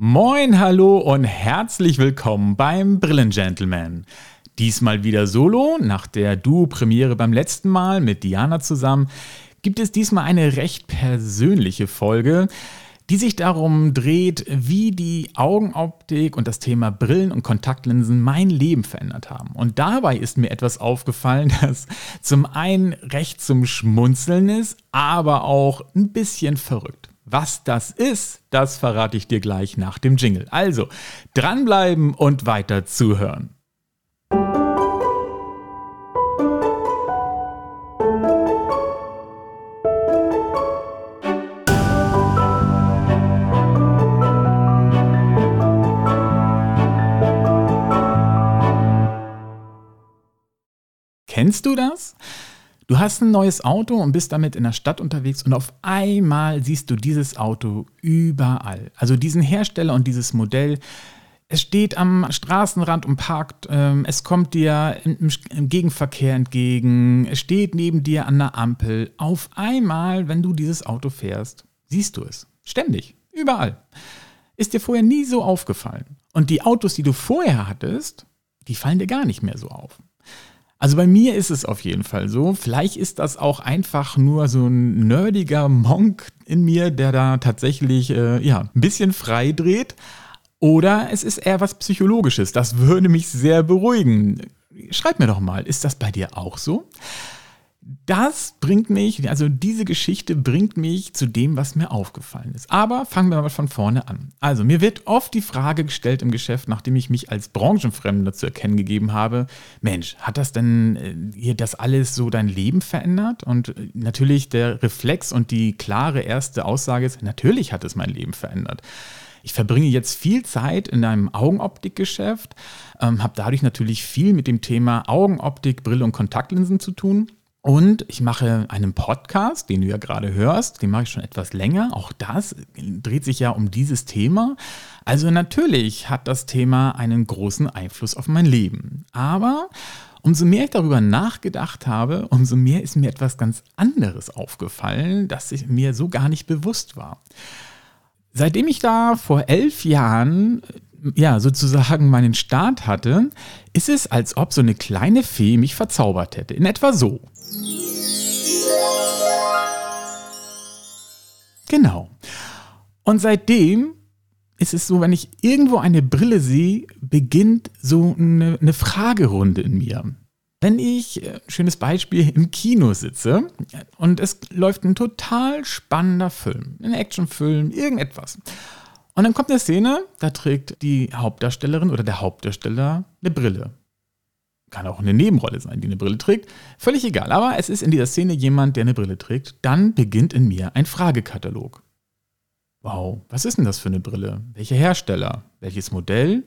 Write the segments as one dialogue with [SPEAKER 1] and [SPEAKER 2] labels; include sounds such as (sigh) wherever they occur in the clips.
[SPEAKER 1] Moin, hallo und herzlich willkommen beim Brillengentleman. Diesmal wieder solo, nach der Duo-Premiere beim letzten Mal mit Diana zusammen, gibt es diesmal eine recht persönliche Folge, die sich darum dreht, wie die Augenoptik und das Thema Brillen und Kontaktlinsen mein Leben verändert haben. Und dabei ist mir etwas aufgefallen, (laughs) das zum einen recht zum Schmunzeln ist, aber auch ein bisschen verrückt. Was das ist, das verrate ich dir gleich nach dem Jingle. Also, dranbleiben und weiter zuhören. Kennst du das? Du hast ein neues Auto und bist damit in der Stadt unterwegs und auf einmal siehst du dieses Auto überall. Also diesen Hersteller und dieses Modell. Es steht am Straßenrand und parkt, ähm, es kommt dir im, im, Gegenverkehr entgegen, es steht neben dir an der Ampel. Auf einmal, wenn du dieses Auto fährst, siehst du es. Ständig, überall. Ist dir vorher nie so aufgefallen. Und die Autos, die du vorher hattest, die fallen dir gar nicht mehr so auf. Also bei mir ist es auf jeden Fall so. Vielleicht ist das auch einfach nur so ein nerdiger Monk in mir, der da tatsächlich äh, ja, ein bisschen frei dreht. Oder es ist eher was Psychologisches. Das würde mich sehr beruhigen. Schreib mir doch mal, ist das bei dir auch so? Das bringt mich, also diese Geschichte bringt mich zu dem, was mir aufgefallen ist. Aber fangen wir mal von vorne an. Also mir wird oft die Frage gestellt im Geschäft, nachdem ich mich als Branchenfremder zu erkennen gegeben habe, Mensch, hat das denn äh, hier das alles so dein Leben verändert? Und äh, natürlich der Reflex und die klare erste Aussage ist, natürlich hat es mein Leben verändert. Ich verbringe jetzt viel Zeit in einem Augenoptikgeschäft, ähm, habe dadurch natürlich viel mit dem Thema Augenoptik, Brille und Kontaktlinsen zu tun und ich mache einen Podcast, den du ja gerade hörst, den mache ich schon etwas länger. Auch das dreht sich ja um dieses Thema. Also natürlich hat das Thema einen großen Einfluss auf mein Leben. Aber umso mehr ich darüber nachgedacht habe, umso mehr ist mir etwas ganz anderes aufgefallen, das mir so gar nicht bewusst war. Seitdem ich da vor elf Jahren ja, sozusagen meinen Start hatte, ist es, als ob so eine kleine Fee mich verzaubert hätte. In etwa so. Genau. Und seitdem ist es so, wenn ich irgendwo eine Brille sehe, beginnt so eine, eine Fragerunde in mir. Wenn ich, äh, schönes Beispiel, im Kino sitze und es läuft ein total spannender Film, ein Actionfilm, irgendetwas. Und dann kommt eine Szene, da trägt die Hauptdarstellerin oder der Hauptdarsteller eine Brille. Kann auch eine Nebenrolle sein, die eine Brille trägt. Völlig egal. Aber es ist in dieser Szene jemand, der eine Brille trägt. Dann beginnt in mir ein Fragekatalog. Wow, was ist denn das für eine Brille? Welcher Hersteller? Welches Modell?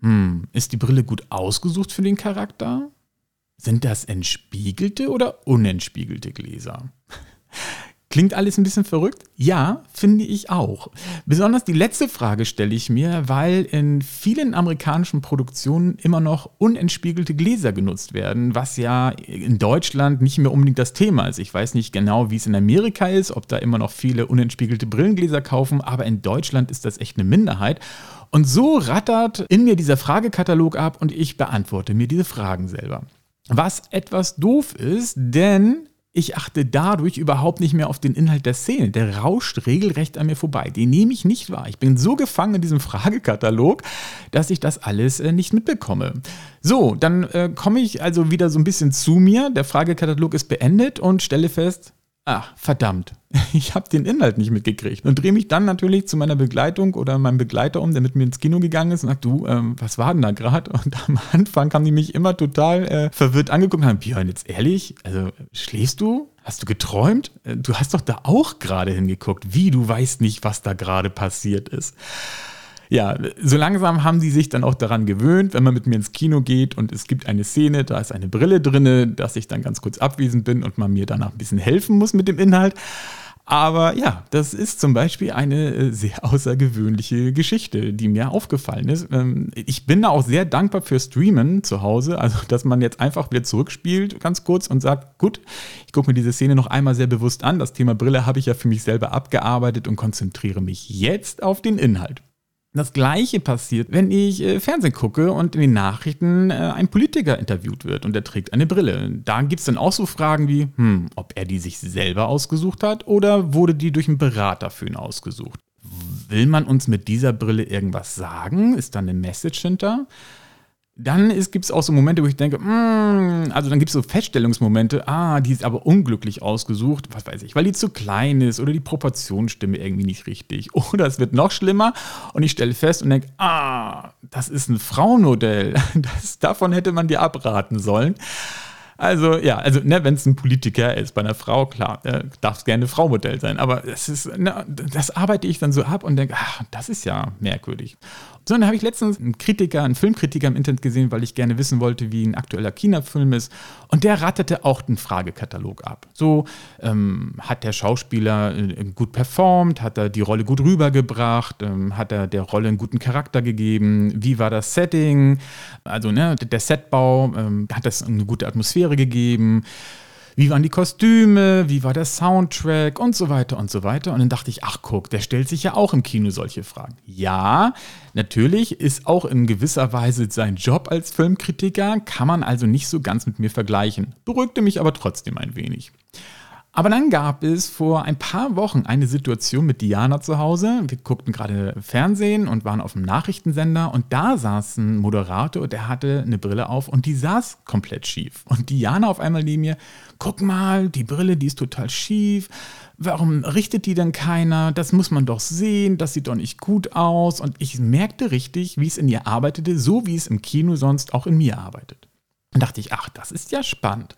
[SPEAKER 1] Hm, ist die Brille gut ausgesucht für den Charakter? Sind das entspiegelte oder unentspiegelte Gläser? Klingt alles ein bisschen verrückt? Ja, finde ich auch. Besonders die letzte Frage stelle ich mir, weil in vielen amerikanischen Produktionen immer noch unentspiegelte Gläser genutzt werden, was ja in Deutschland nicht mehr unbedingt das Thema ist. Ich weiß nicht genau, wie es in Amerika ist, ob da immer noch viele unentspiegelte Brillengläser kaufen, aber in Deutschland ist das echt eine Minderheit. Und so rattert in mir dieser Fragekatalog ab und ich beantworte mir diese Fragen selber. Was etwas doof ist, denn ich achte dadurch überhaupt nicht mehr auf den Inhalt der Szene. Der rauscht regelrecht an mir vorbei. Den nehme ich nicht wahr. Ich bin so gefangen in diesem Fragekatalog, dass ich das alles äh, nicht mitbekomme. So, dann äh, komme ich also wieder so ein bisschen zu mir. Der Fragekatalog ist beendet und stelle fest, ach, verdammt, (laughs) ich habe den Inhalt nicht mitgekriegt. Und drehe mich dann natürlich zu meiner Begleitung oder meinem Begleiter um, der mit mir ins Kino gegangen ist und sagt, du, ähm, was war denn da gerade? (laughs) Und am Anfang haben die mich immer total äh, verwirrt angeguckt und haben, Björn, jetzt ehrlich, also schläfst du? Hast du geträumt? Äh, du hast doch da auch gerade hingeguckt. Wie, du weißt nicht, was da gerade passiert ist ja, so langsam haben die sich dann auch daran gewöhnt, wenn man mit mir ins Kino geht und es gibt eine Szene, da ist eine Brille drinne, dass ich dann ganz kurz abwesend bin und man mir danach ein bisschen helfen muss mit dem Inhalt. Aber ja, das ist zum Beispiel eine äh, sehr (laughs) außergewöhnliche Geschichte, die mir aufgefallen ist. Ähm, ich bin da auch sehr dankbar für Streamen zu Hause, also dass man jetzt einfach wieder zurückspielt, ganz kurz und sagt, gut, ich gucke mir diese Szene noch einmal sehr bewusst an. Das Thema Brille habe ich ja für mich selber abgearbeitet und konzentriere mich jetzt auf den Inhalt. Das gleiche passiert, wenn ich äh, Fernsehen gucke und in den Nachrichten äh, ein Politiker interviewt wird und der trägt eine Brille. Da gibt es dann auch so Fragen wie, hm, ob er die sich selber ausgesucht hat oder wurde die durch einen Berater für ihn ausgesucht. Will man uns mit dieser Brille irgendwas sagen? Ist da eine Message hinter? Dann gibt es auch so Momente, wo ich denke, mm, also dann gibt es so Feststellungsmomente, ah, die ist aber unglücklich ausgesucht, was weiß ich, weil die zu klein ist oder die Proportionen stimmen irgendwie nicht richtig. (laughs) Oder es wird noch schlimmer und ich stelle fest und denke, ah, das ist ein Frauenmodell. (laughs) Das, davon hätte man dir abraten sollen. Also ja, also ne, wenn es ein Politiker ist, bei einer Frau, klar, äh, darf es gerne Frau-Modell sein, aber das ist, ne, das arbeite ich dann so ab und denke, ach, das ist ja merkwürdig. So, dann habe ich letztens einen Kritiker, einen Filmkritiker im Internet gesehen, weil ich gerne wissen wollte, wie ein aktueller Kinofilm ist. Und der ratterte auch den Fragekatalog ab. So, ähm, hat der Schauspieler äh, gut performt? Hat er die Rolle gut rübergebracht? Ähm, hat er der Rolle einen guten Charakter gegeben? Wie war das Setting? Also, ne, der Setbau, ähm, hat das eine gute Atmosphäre gegeben? wie waren die Kostüme, wie war der Soundtrack und so weiter und so weiter. Und dann dachte ich, ach guck, der stellt sich ja auch im Kino solche Fragen. Ja, natürlich ist auch in gewisser Weise sein Job als Filmkritiker, kann man also nicht so ganz mit mir vergleichen. Beruhigte mich aber trotzdem ein wenig. Aber dann gab es vor ein paar Wochen eine Situation mit Diana zu Hause. Wir guckten gerade Fernsehen und waren auf dem Nachrichtensender und da saß ein Moderator, der hatte eine Brille auf und die saß komplett schief. Und Diana auf einmal neben mir, guck mal, die Brille, die ist total schief. Warum richtet die denn keiner? Das muss man doch sehen, das sieht doch nicht gut aus. Und ich merkte richtig, wie es in ihr arbeitete, so wie es im Kino sonst auch in mir arbeitet. Und dachte ich, ach, das ist ja spannend.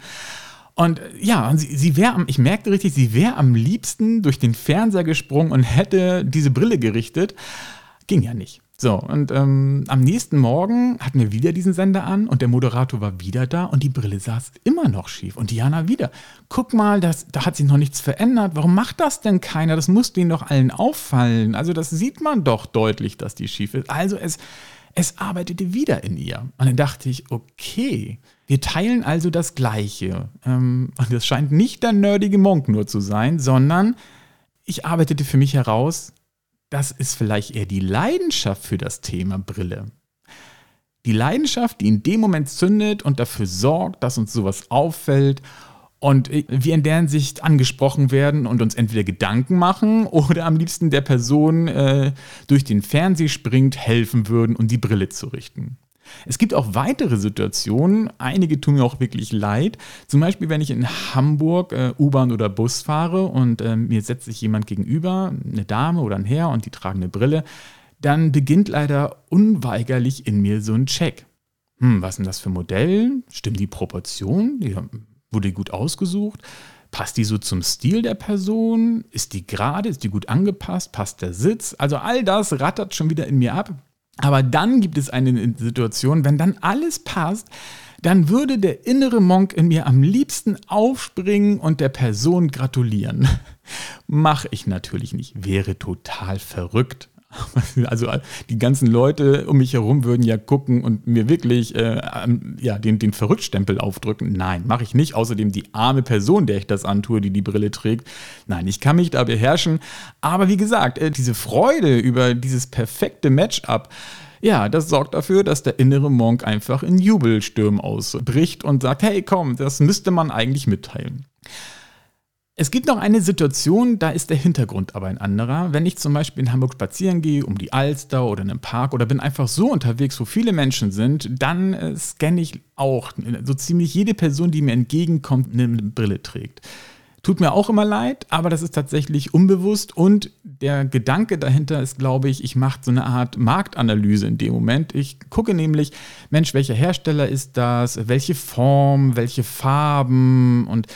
[SPEAKER 1] Und ja, sie, sie wäre, ich merkte richtig, sie wäre am liebsten durch den Fernseher gesprungen und hätte diese Brille gerichtet. Ging ja nicht. So, und ähm, am nächsten Morgen hatten wir wieder diesen Sender an und der Moderator war wieder da und die Brille saß immer noch schief. Und Diana wieder. Guck mal, das, da hat sich noch nichts verändert. Warum macht das denn keiner? Das muss denen doch allen auffallen. Also, das sieht man doch deutlich, dass die schief ist. Also, es, es arbeitete wieder in ihr. Und dann dachte ich, okay, wir teilen also das Gleiche. Ähm, und das scheint nicht der nerdige Monk nur zu sein, sondern ich arbeitete für mich heraus, das ist vielleicht eher die Leidenschaft für das Thema Brille. Die Leidenschaft, die in dem Moment zündet und dafür sorgt, dass uns sowas auffällt und wir in deren Sicht angesprochen werden und uns entweder Gedanken machen oder am liebsten der Person äh, durch den Fernseher springt, helfen würden, um die Brille zu richten. Es gibt auch weitere Situationen, einige tun mir auch wirklich leid. Zum Beispiel, wenn ich in Hamburg äh, U-Bahn oder Bus fahre und äh, mir setzt sich jemand gegenüber, eine Dame oder ein Herr und die tragen eine Brille, dann beginnt leider unweigerlich in mir so ein Check. Hm, was denn das für ein Modell? Stimmt die Proportion? Ja, wurde die gut ausgesucht? Passt die so zum Stil der Person? Ist die gerade? Ist die gut angepasst? Passt der Sitz? Also all das rattert schon wieder in mir ab. Aber dann gibt es eine Situation, wenn dann alles passt, dann würde der innere Monk in mir am liebsten aufspringen und der Person gratulieren. (laughs) Mache ich natürlich nicht, wäre total verrückt. (laughs) Also die ganzen Leute um mich herum würden ja gucken und mir wirklich äh, ja, den, den Verrücktstempel aufdrücken. Nein, mache ich nicht. Außerdem die arme Person, der ich das antue, die die Brille trägt. Nein, ich kann mich da beherrschen. Aber wie gesagt, äh, diese Freude über dieses perfekte Matchup, ja, das sorgt dafür, dass der innere Monk einfach in Jubelstürmen ausbricht und sagt, hey komm, das müsste man eigentlich mitteilen. Es gibt noch eine Situation, da ist der Hintergrund aber ein anderer. Wenn ich zum Beispiel in Hamburg spazieren gehe, um die Alster oder in einem Park oder bin einfach so unterwegs, wo viele Menschen sind, dann äh, scanne ich auch so ziemlich jede Person, die mir entgegenkommt, eine Brille trägt. Tut mir auch immer leid, aber das ist tatsächlich unbewusst und der Gedanke dahinter ist, glaube ich, ich mache so eine Art Marktanalyse in dem Moment. Ich gucke nämlich, Mensch, welcher Hersteller ist das, welche Form, welche Farben und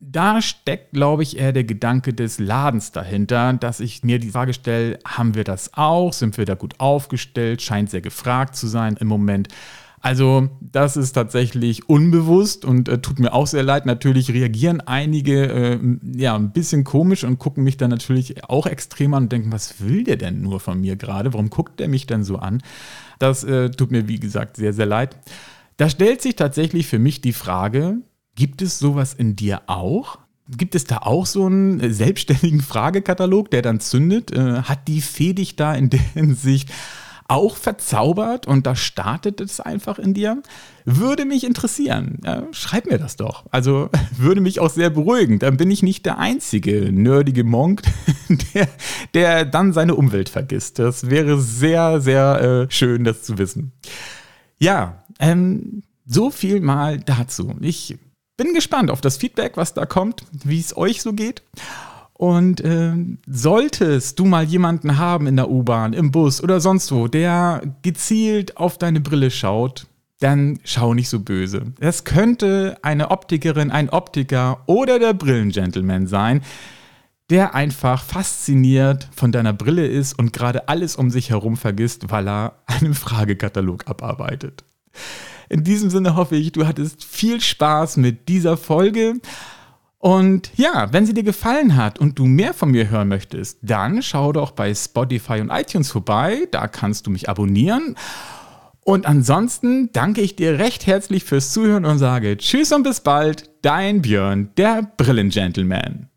[SPEAKER 1] da steckt, glaube ich, eher der Gedanke des Ladens dahinter, dass ich mir die Frage stelle, haben wir das auch? Sind wir da gut aufgestellt? Scheint sehr gefragt zu sein im Moment. Also das ist tatsächlich unbewusst und äh, tut mir auch sehr leid. Natürlich reagieren einige äh, ja ein bisschen komisch und gucken mich dann natürlich auch extrem an und denken, was will der denn nur von mir gerade? Warum guckt der mich denn so an? Das äh, tut mir wie gesagt sehr sehr leid. Da stellt sich tatsächlich für mich die Frage, Gibt es sowas in dir auch? Gibt es da auch so einen selbstständigen Fragekatalog, der dann zündet? Äh, hat die Fee dich da in der (laughs) Hinsicht auch verzaubert und da startet es einfach in dir? Würde mich interessieren. Ja, schreib mir das doch. Also (laughs) würde mich auch sehr beruhigen. Dann bin ich nicht der einzige nerdige Monk, (laughs) der, der dann seine Umwelt vergisst. Das wäre sehr, sehr äh, schön, das zu wissen. Ja, ähm, so viel mal dazu. Ich bin gespannt auf das Feedback, was da kommt, wie es euch so geht. Und äh, solltest du mal jemanden haben in der U-Bahn, im Bus oder sonst wo, der gezielt auf deine Brille schaut, dann schau nicht so böse. Es könnte eine Optikerin, ein Optiker oder der Brillengentleman sein, der einfach fasziniert von deiner Brille ist und gerade alles um sich herum vergisst, weil er einen Fragekatalog abarbeitet. In diesem Sinne hoffe ich, du hattest viel Spaß mit dieser Folge. Und ja, wenn sie dir gefallen hat und du mehr von mir hören möchtest, dann schau doch bei Spotify und iTunes vorbei. Da kannst du mich abonnieren. Und ansonsten danke ich dir recht herzlich fürs Zuhören und sage Tschüss und bis bald, dein Björn, der Brillengentleman.